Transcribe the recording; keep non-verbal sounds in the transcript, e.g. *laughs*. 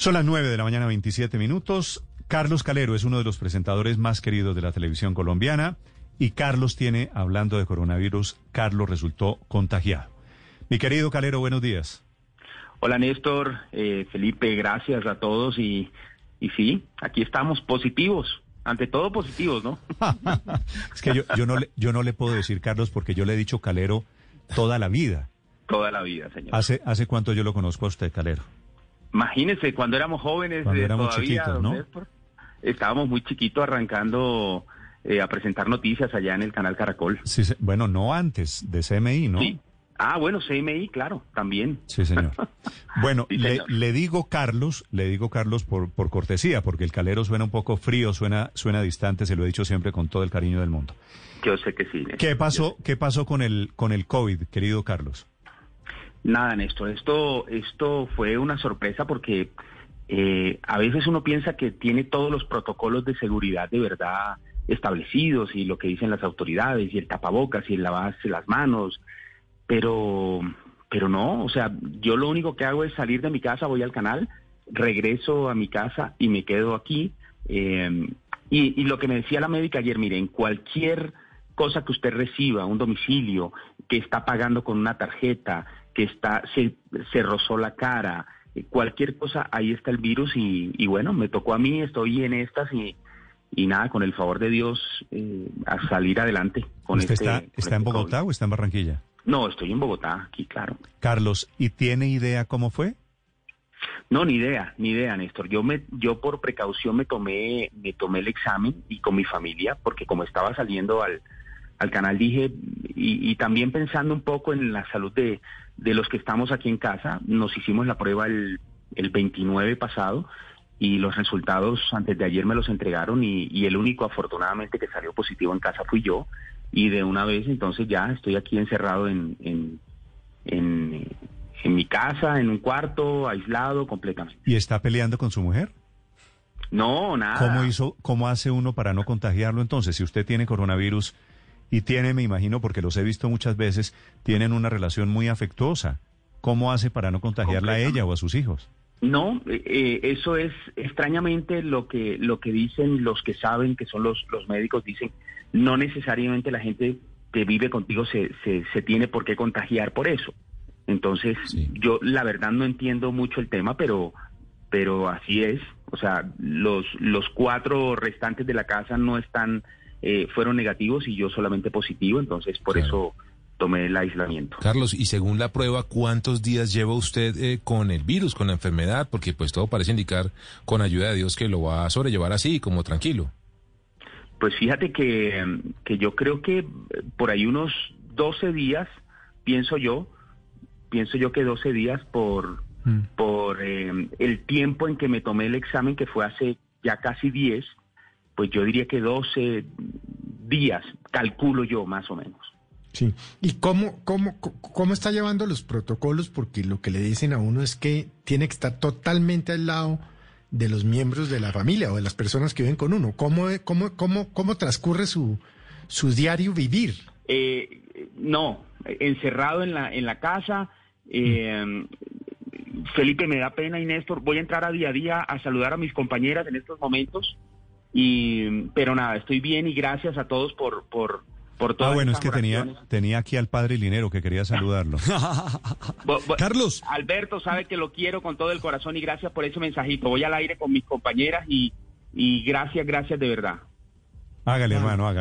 Son las 9 de la mañana, 27 minutos. Carlos Calero es uno de los presentadores más queridos de la televisión colombiana y Carlos tiene, hablando de coronavirus, Carlos resultó contagiado. Mi querido Calero, buenos días. Hola Néstor, eh, Felipe, gracias a todos y, y sí, aquí estamos positivos, ante todo positivos, ¿no? *laughs* es que yo, yo, no le, yo no le puedo decir, Carlos, porque yo le he dicho Calero toda la vida. Toda la vida, señor. ¿Hace, hace cuánto yo lo conozco a usted, Calero? Imagínese, cuando éramos jóvenes, Cuando eh, éramos todavía, chiquitos, ¿no? Néstor, estábamos muy chiquitos arrancando eh, a presentar noticias allá en el canal Caracol. Sí, bueno, no antes, de CMI, ¿no? Sí. Ah, bueno, CMI, claro, también. Sí, señor. *laughs* Bueno, Sí, le, digo Carlos, le digo Carlos por, por cortesía, porque el calero suena un poco frío, suena, suena distante, se lo he dicho siempre con todo el cariño del mundo. Yo sé que sí. Néstor. ¿Qué pasó, qué pasó con el, con el COVID, querido Carlos? Nada, Néstor, esto, esto fue una sorpresa porque eh, a veces uno piensa que tiene todos los protocolos de seguridad de verdad establecidos y lo que dicen las autoridades y el tapabocas y el lavarse las manos, pero, pero no, o sea, yo lo único que hago es salir de mi casa, voy al canal, regreso a mi casa y me quedo aquí. eh, y, lo que me decía la médica ayer, mire, en cualquier cosa que usted reciba, un domicilio, que está pagando con una tarjeta, que está se, se rozó la cara, eh, cualquier cosa, ahí está el virus y, y bueno, me tocó a mí, estoy en estas y, y nada, con el favor de Dios, eh, a salir adelante con ¿Usted este. está, con está en este Bogotá COVID. o está en Barranquilla? No, estoy en Bogotá, aquí, claro. Carlos, ¿y tiene idea cómo fue? No, ni idea, ni idea, Néstor. Yo me, yo por precaución me tomé, me tomé el examen y con mi familia, porque como estaba saliendo al, al canal dije, y, y también pensando un poco en la salud de, de los que estamos aquí en casa, nos hicimos la prueba el, el 29 pasado y los resultados antes de ayer me los entregaron y, y el único afortunadamente que salió positivo en casa fui yo y de una vez entonces ya estoy aquí encerrado en, en, en, en mi casa, en un cuarto, aislado completamente. ¿Y está peleando con su mujer? No, nada. ¿Cómo hizo, cómo hace uno para no contagiarlo entonces? Si usted tiene coronavirus y tiene, me imagino, porque los he visto muchas veces, tienen una relación muy afectuosa. ¿Cómo hace para no contagiarla a ella o a sus hijos? No, eh, eh, eso es extrañamente lo que lo que dicen los que saben, que son los, los médicos, dicen, no necesariamente la gente que vive contigo se, se, se tiene por qué contagiar por eso. Entonces, Sí. yo la verdad no entiendo mucho el tema, pero pero así es. O sea, los los cuatro restantes de la casa no están, eh, fueron negativos y yo solamente positivo, entonces por Claro. eso tomé el aislamiento. Carlos, y según la prueba, ¿cuántos días lleva usted eh, con el virus, con la enfermedad? Porque pues todo parece indicar, con ayuda de Dios, que lo va a sobrellevar así, como tranquilo. Pues fíjate que, mm, que yo creo que eh, por ahí unos 12 días, pienso yo, pienso yo que 12 días por, por eh, el tiempo en que me tomé el examen, que fue hace ya casi 10, pues yo diría que 12 días, calculo yo más o menos. Sí. ¿Y cómo, cómo, cómo está llevando los protocolos? Porque lo que le dicen a uno es que tiene que estar totalmente al lado de los miembros de la familia o de las personas que viven con uno. ¿Cómo, cómo, cómo, cómo transcurre su, su diario vivir? Eh, no, encerrado en la, en la casa. eh, Felipe, me da pena y Néstor, voy a entrar a día a día a saludar a mis compañeras en estos momentos. Y, pero nada, estoy bien y gracias a todos por, por, por Ah, todas bueno, es que tenía, tenía aquí al padre Linero que quería saludarlo. *laughs* Bo- bo- Carlos. Alberto sabe que lo quiero con todo el corazón y gracias por ese mensajito. Voy al aire con mis compañeras y, y gracias, gracias de verdad. Hágale, hermano, hágale.